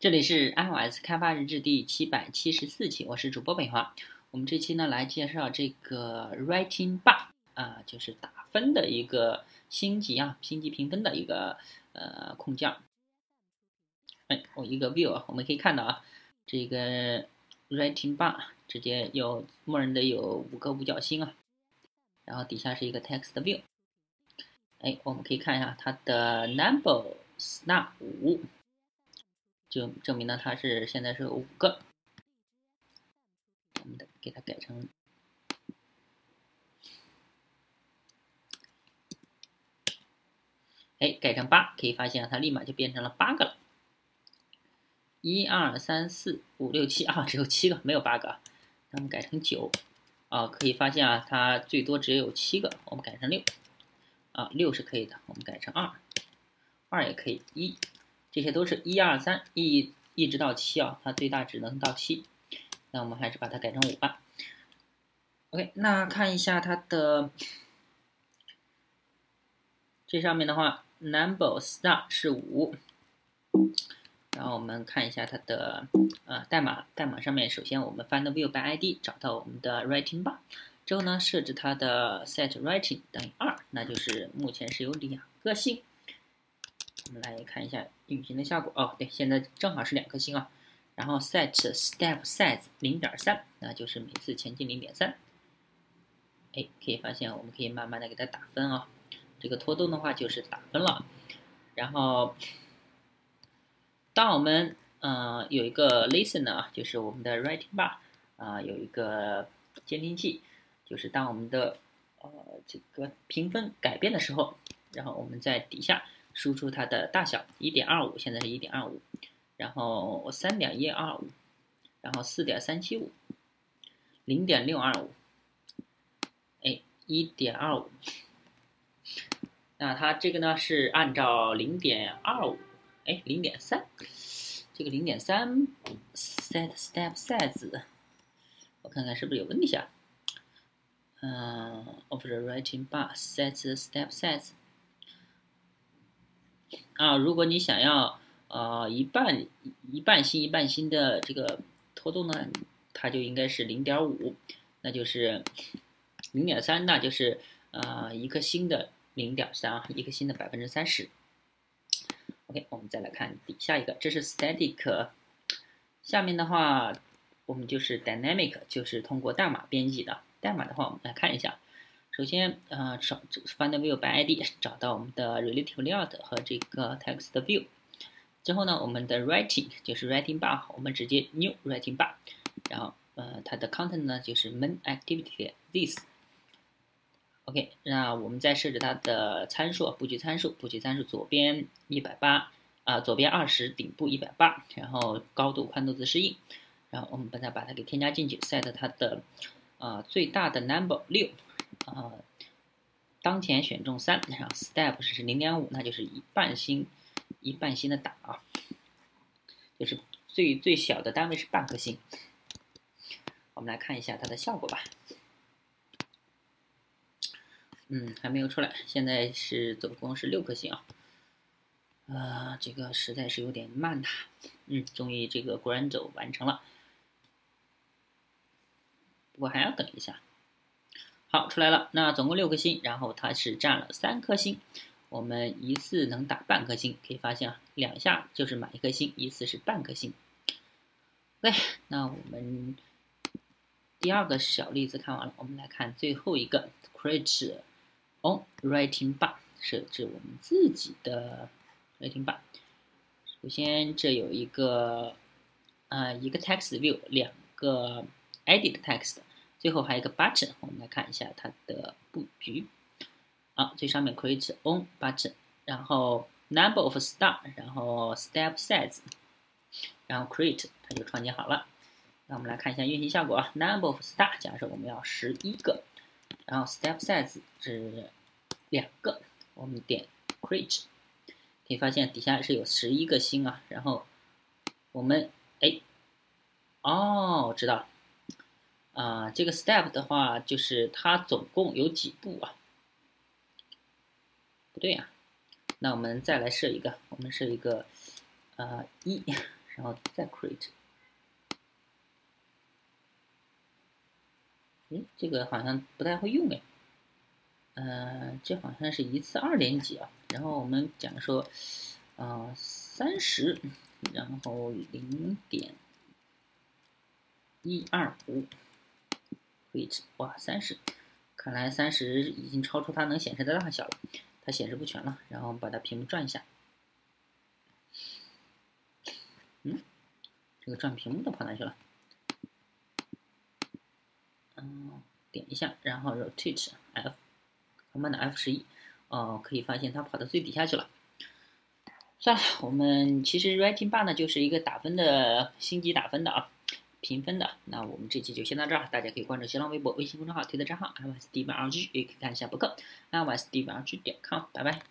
这里是 iOS 开发日志第七百七十四期，我是主播北华。我们这期呢来介绍这个 Writing Bar 啊，就是打分的一个星级啊，星级评分的一个呃控件。哎，我一个 view 啊，我们可以看到啊，这个 Writing Bar 直接有默认的有五个五角星啊，然后底下是一个 Text View。哎，我们可以看一下它的 Number Star 五。就证明呢，它是现在是有五个，我们得给它改成，哎，改成八，可以发现啊它立马就变成了八个了。一二三四五六七啊，只有七个，没有八个。那我们改成九，啊，可以发现啊，它最多只有七个，我们改成六，啊，六是可以的，我们改成二，二也可以，一。这些都是一二三一一直到七啊，它最大只能到七，那我们还是把它改成五吧。OK，那看一下它的这上面的话，number star 是五，然后我们看一下它的呃代码，代码上面首先我们 find view by ID 找到我们的 writing bar 之后呢，设置它的 set writing 等于二，那就是目前是有两个星。我们来看一下运行的效果哦，对，现在正好是两颗星啊。然后 set step size 零点三，那就是每次前进零点三。哎，可以发现我们可以慢慢的给它打分啊。这个拖动的话就是打分了。然后，当我们呃有一个 listener 啊，就是我们的 writing bar 啊，有一个监听器，就是当我们的呃这个评分改变的时候，然后我们在底下。输出它的大小，一点二五，现在是一点二五，然后三点一二五，然后四点三七五，零点六二五，哎，一点二五，那它这个呢是按照零点二五，哎，零点三，这个零点三 set step size，我看看是不是有问题啊？嗯，of the writing bar set step size。啊，如果你想要呃一半一半星一半星的这个拖动呢，它就应该是零点五，那就是零点三，那就是呃一颗星的零点三啊，一颗星的百分之三十。OK，我们再来看底下一个，这是 static，下面的话我们就是 dynamic，就是通过代码编辑的。代码的话，我们来看一下。首先，呃，找 find view by ID，找到我们的 relative layout 和这个 text view。之后呢，我们的 writing 就是 writing bar，我们直接 new writing bar。然后，呃，它的 content 呢就是 main activity this。OK，那我们再设置它的参数，布局参数，布局参数左边一百八，啊，左边二十，顶部一百八，然后高度、宽度自适应。然后我们把它把它给添加进去，set 它的，啊，最大的 number 六。啊，当前选中三，然后 step 是零点五，那就是一半星，一半星的打啊，就是最最小的单位是半颗星。我们来看一下它的效果吧。嗯，还没有出来，现在是总共是六颗星啊。呃，这个实在是有点慢呐。嗯，终于这个 grand 完成了，不过还要等一下。好，出来了。那总共六颗星，然后它是占了三颗星。我们一次能打半颗星，可以发现啊，两下就是满一颗星，一次是半颗星。对，那我们第二个小例子看完了，我们来看最后一个，create on writing bar，设置我们自己的 writing bar。首先，这有一个呃，一个 text view，两个 edit text。最后还有一个 button，我们来看一下它的布局。好，最上面 create on button，然后 number of star，然后 step size，然后 create，它就创建好了。那我们来看一下运行效果啊，number of star，假设我们要十一个，然后 step size 是两个，我们点 create，可以发现底下是有十一个星啊。然后我们哎，哦，知道了。啊，这个 step 的话，就是它总共有几步啊？不对呀，那我们再来设一个，我们设一个，呃，一，然后再 create。哎，这个好像不太会用哎。呃，这好像是一次二点几啊。然后我们讲说，啊，三十，然后零点一二五，create。哇，三十，看来三十已经超出它能显示的大小了，它显示不全了。然后我们把它屏幕转一下。嗯，这个转屏幕都跑哪去了？嗯，点一下，然后 rotate F，Command F 十一，哦，可以发现它跑到最底下去了。算了，我们其实 Writing Bar 呢就是一个打分的星级打分的啊，评分的。那我们这期就先到这儿，大家可以关注新浪微博、微信公众号、推特账号 m s d 八 r g 也可以看一下博客 m s d 八 r g 点 com 拜拜。